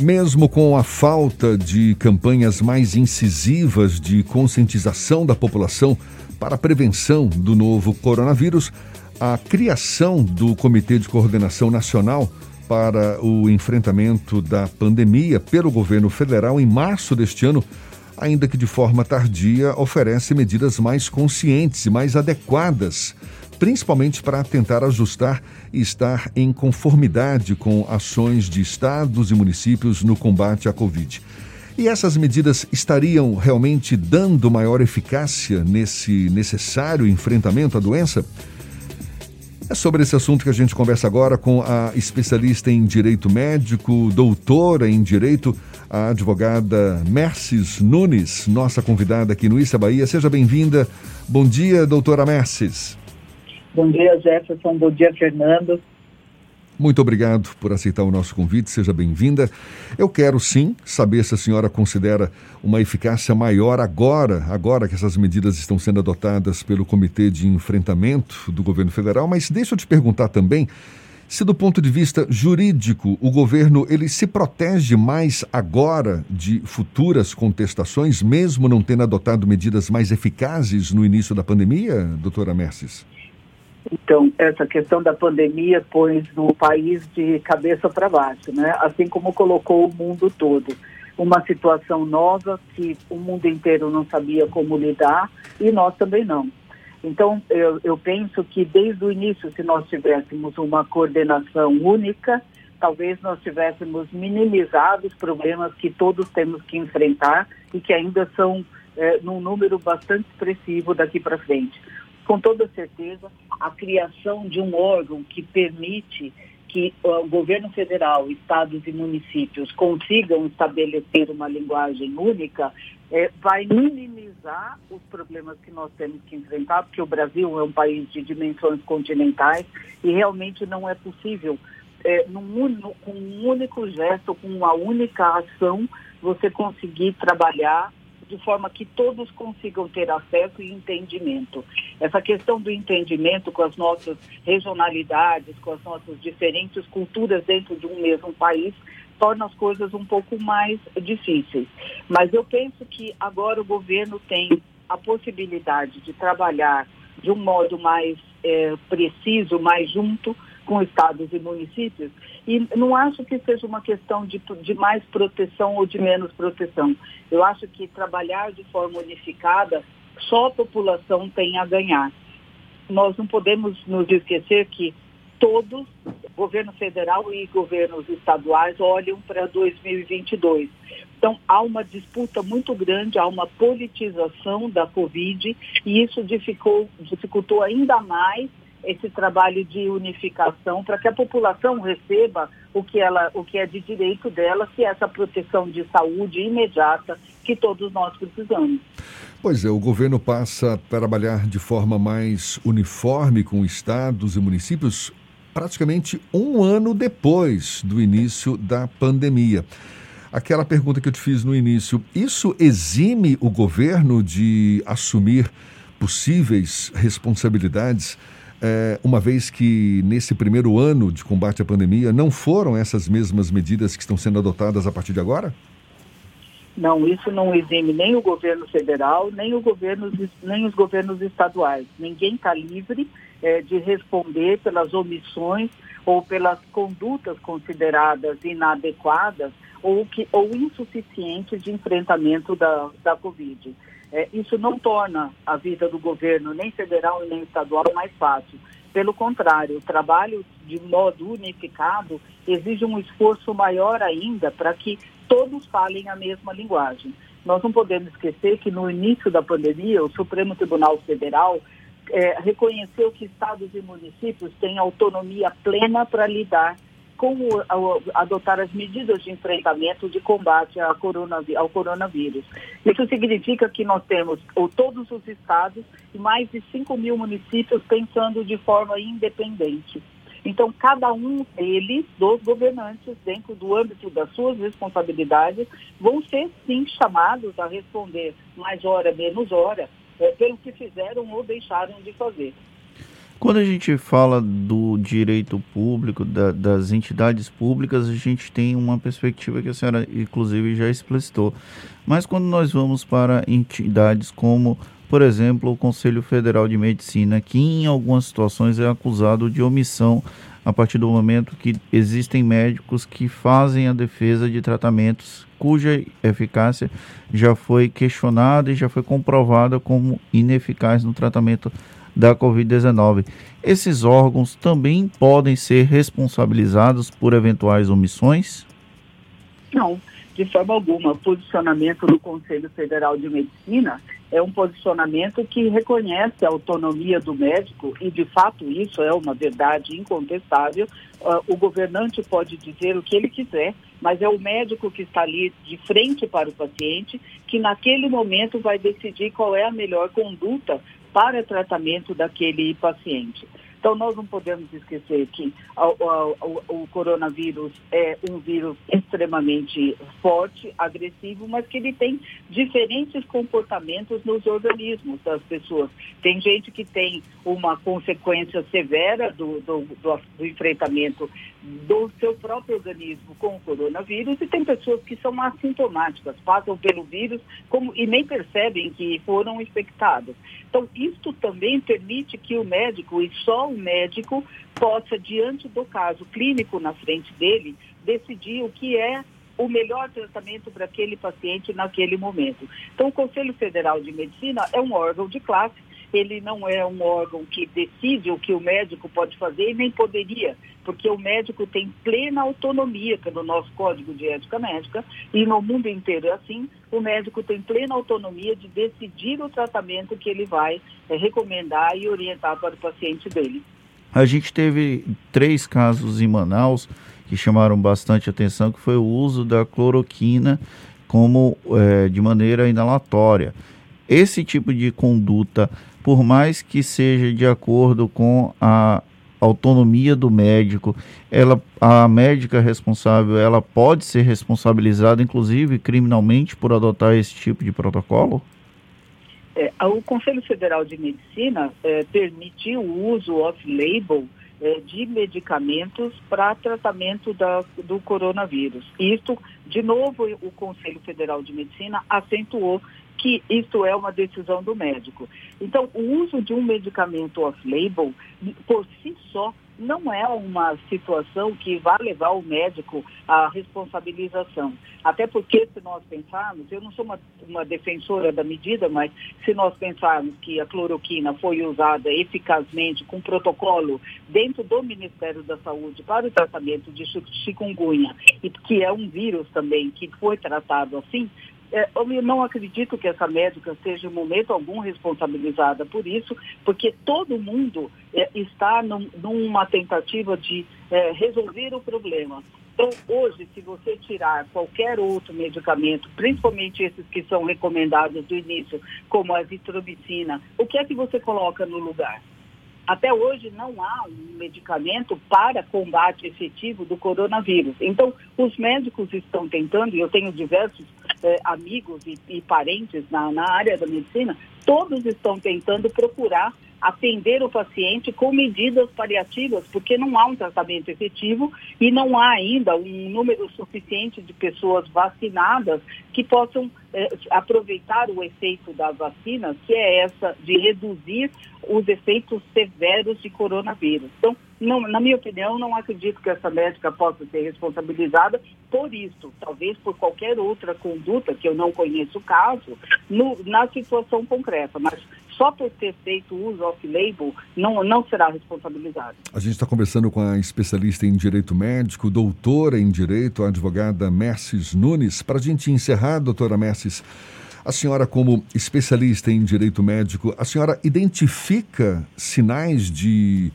Mesmo com a falta de campanhas mais incisivas de conscientização da população para a prevenção do novo coronavírus, a criação do Comitê de Coordenação Nacional para o enfrentamento da pandemia pelo governo federal em março deste ano, ainda que de forma tardia, oferece medidas mais conscientes e mais adequadas principalmente para tentar ajustar e estar em conformidade com ações de estados e municípios no combate à Covid. E essas medidas estariam realmente dando maior eficácia nesse necessário enfrentamento à doença? É sobre esse assunto que a gente conversa agora com a especialista em direito médico, doutora em direito, a advogada Merces Nunes, nossa convidada aqui no Issa Bahia. Seja bem-vinda. Bom dia, doutora Merces. Bom dia, Jefferson. Bom dia, Fernando. Muito obrigado por aceitar o nosso convite, seja bem-vinda. Eu quero sim saber se a senhora considera uma eficácia maior agora, agora que essas medidas estão sendo adotadas pelo Comitê de Enfrentamento do Governo Federal, mas deixa eu te perguntar também se do ponto de vista jurídico o governo ele se protege mais agora de futuras contestações, mesmo não tendo adotado medidas mais eficazes no início da pandemia, doutora Merces? Então, essa questão da pandemia pôs o país de cabeça para baixo, né? assim como colocou o mundo todo. Uma situação nova que o mundo inteiro não sabia como lidar e nós também não. Então, eu, eu penso que desde o início, se nós tivéssemos uma coordenação única, talvez nós tivéssemos minimizado os problemas que todos temos que enfrentar e que ainda são é, num número bastante expressivo daqui para frente com toda certeza, a criação de um órgão que permite que o governo federal, estados e municípios consigam estabelecer uma linguagem única, é, vai minimizar os problemas que nós temos que enfrentar, porque o Brasil é um país de dimensões continentais e realmente não é possível, é, num, com um único gesto, com uma única ação, você conseguir trabalhar de forma que todos consigam ter acesso e entendimento. Essa questão do entendimento com as nossas regionalidades, com as nossas diferentes culturas dentro de um mesmo país, torna as coisas um pouco mais difíceis. Mas eu penso que agora o governo tem a possibilidade de trabalhar de um modo mais é, preciso, mais junto, com estados e municípios, e não acho que seja uma questão de, de mais proteção ou de menos proteção. Eu acho que trabalhar de forma unificada, só a população tem a ganhar. Nós não podemos nos esquecer que todos, governo federal e governos estaduais, olham para 2022. Então, há uma disputa muito grande, há uma politização da Covid, e isso dificultou, dificultou ainda mais esse trabalho de unificação para que a população receba o que, ela, o que é de direito dela, que é essa proteção de saúde imediata que todos nós precisamos. Pois é, o governo passa a trabalhar de forma mais uniforme com estados e municípios praticamente um ano depois do início da pandemia. Aquela pergunta que eu te fiz no início, isso exime o governo de assumir possíveis responsabilidades é, uma vez que nesse primeiro ano de combate à pandemia não foram essas mesmas medidas que estão sendo adotadas a partir de agora? Não, isso não exime nem o governo federal, nem, o governo, nem os governos estaduais. Ninguém está livre é, de responder pelas omissões ou pelas condutas consideradas inadequadas ou, que, ou insuficientes de enfrentamento da, da Covid. É, isso não torna a vida do governo, nem federal nem estadual, mais fácil. Pelo contrário, o trabalho de modo unificado exige um esforço maior ainda para que todos falem a mesma linguagem. Nós não podemos esquecer que no início da pandemia, o Supremo Tribunal Federal é, reconheceu que estados e municípios têm autonomia plena para lidar como adotar as medidas de enfrentamento de combate ao coronavírus. Isso significa que nós temos todos os estados e mais de 5 mil municípios pensando de forma independente. Então, cada um deles, dos governantes, dentro do âmbito das suas responsabilidades, vão ser, sim, chamados a responder mais hora, menos hora, é, pelo que fizeram ou deixaram de fazer. Quando a gente fala do direito público, da, das entidades públicas, a gente tem uma perspectiva que a senhora, inclusive, já explicitou. Mas quando nós vamos para entidades como, por exemplo, o Conselho Federal de Medicina, que em algumas situações é acusado de omissão a partir do momento que existem médicos que fazem a defesa de tratamentos cuja eficácia já foi questionada e já foi comprovada como ineficaz no tratamento da Covid-19. Esses órgãos também podem ser responsabilizados por eventuais omissões? Não, de forma alguma. O posicionamento do Conselho Federal de Medicina é um posicionamento que reconhece a autonomia do médico e, de fato, isso é uma verdade incontestável. Uh, o governante pode dizer o que ele quiser, mas é o médico que está ali de frente para o paciente que, naquele momento, vai decidir qual é a melhor conduta para tratamento daquele paciente. Então, nós não podemos esquecer que o, o, coronavírus é um vírus extremamente forte, agressivo, mas que ele tem diferentes comportamentos nos organismos das pessoas. Tem gente que tem uma consequência severa do, do, do, do enfrentamento do seu próprio organismo com o coronavírus e tem pessoas que são assintomáticas, passam pelo vírus como, e nem percebem que foram infectadas. Então, isto também permite que o médico, e só o médico, possa, diante do caso clínico na frente dele, decidir o que é o melhor tratamento para aquele paciente naquele momento. Então, o Conselho Federal de Medicina é um órgão de classe ele não é um órgão que decide o que o médico pode fazer e nem poderia, porque o médico tem plena autonomia pelo nosso Código de Ética Médica e no mundo inteiro é assim, o médico tem plena autonomia de decidir o tratamento que ele vai é, recomendar e orientar para o paciente dele. A gente teve três casos em Manaus que chamaram bastante atenção, que foi o uso da cloroquina como é, de maneira inalatória. Esse tipo de conduta por mais que seja de acordo com a autonomia do médico, ela, a médica responsável, ela pode ser responsabilizada, inclusive criminalmente, por adotar esse tipo de protocolo? É, o Conselho Federal de Medicina é, permitiu o uso off-label é, de medicamentos para tratamento da, do coronavírus. Isto, de novo, o Conselho Federal de Medicina acentuou que isso é uma decisão do médico. Então, o uso de um medicamento off-label, por si só, não é uma situação que vai levar o médico à responsabilização. Até porque, se nós pensarmos, eu não sou uma, uma, defensora da medida, mas se nós pensarmos que a cloroquina foi usada eficazmente com protocolo dentro do Ministério da Saúde para o tratamento de chikungunya, e que é um vírus também que foi tratado assim, eu não acredito que essa médica seja em momento algum responsabilizada por isso, porque todo mundo é, está num, numa tentativa de é, resolver o problema. Então, hoje, se você tirar qualquer outro medicamento, principalmente esses que são recomendados do início, como a zitromicina, o que é que você coloca no lugar? Até hoje não há um medicamento para combate efetivo do coronavírus. Então, os médicos estão tentando, e eu tenho diversos eh, amigos e, e parentes na, na área da medicina, todos estão tentando procurar atender o paciente com medidas paliativas, porque não há um tratamento efetivo e não há ainda um número suficiente de pessoas vacinadas que possam eh, aproveitar o efeito da vacina, que é essa de reduzir os efeitos severos de coronavírus. Então, não, na minha opinião, não acredito que essa médica possa ser responsabilizada por isso, talvez por qualquer outra conduta, que eu não conheço o caso, no, na situação concreta, mas só por ter feito uso off-label não, não será responsabilizado. A gente está conversando com a especialista em direito médico, doutora em direito, a advogada Merces Nunes. Para a gente encerrar, doutora Merces, a senhora, como especialista em direito médico, a senhora identifica sinais de,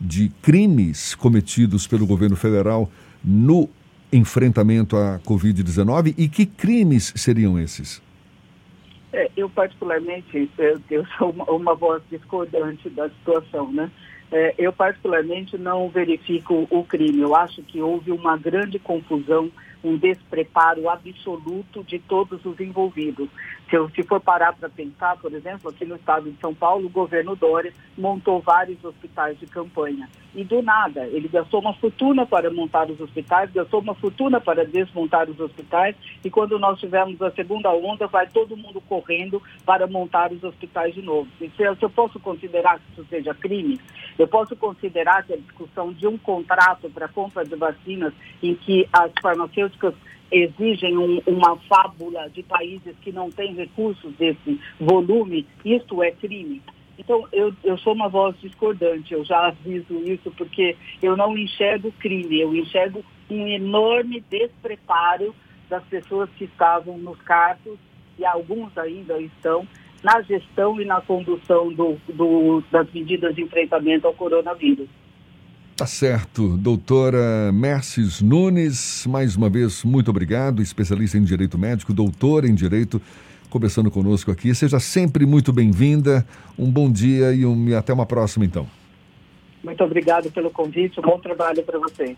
de crimes cometidos pelo governo federal no enfrentamento à Covid-19 e que crimes seriam esses? É, eu, particularmente, eu, eu sou uma, uma, voz discordante da situação, né? É, eu, particularmente, não verifico o crime. Eu acho que houve uma grande confusão um despreparo absoluto de todos os envolvidos. Se, eu, se for parar para pensar, por exemplo, aqui no estado de São Paulo, o governo Dória montou vários hospitais de campanha. E do nada, ele gastou uma fortuna para montar os hospitais, gastou uma fortuna para desmontar os hospitais, e quando nós tivermos a segunda onda, vai todo mundo correndo para montar os hospitais de novo. E se, se eu posso considerar que isso seja crime, eu posso considerar que a discussão de um contrato para compra de vacinas em que as farmacêuticas exigem um, uma fábula de países que não têm recursos desse volume, isso é crime. Então, eu, eu sou uma voz discordante, eu já aviso isso, porque eu não enxergo crime, eu enxergo um enorme despreparo das pessoas que estavam nos cartos, e alguns ainda estão, na gestão e na condução do, do, das medidas de enfrentamento ao coronavírus. Tá certo. Doutora Merces Nunes, mais uma vez, muito obrigado. Especialista em Direito Médico, doutora em Direito, conversando conosco aqui. Seja sempre muito bem-vinda. Um bom dia e, um, e até uma próxima, então. Muito obrigado pelo convite. Um bom trabalho para vocês.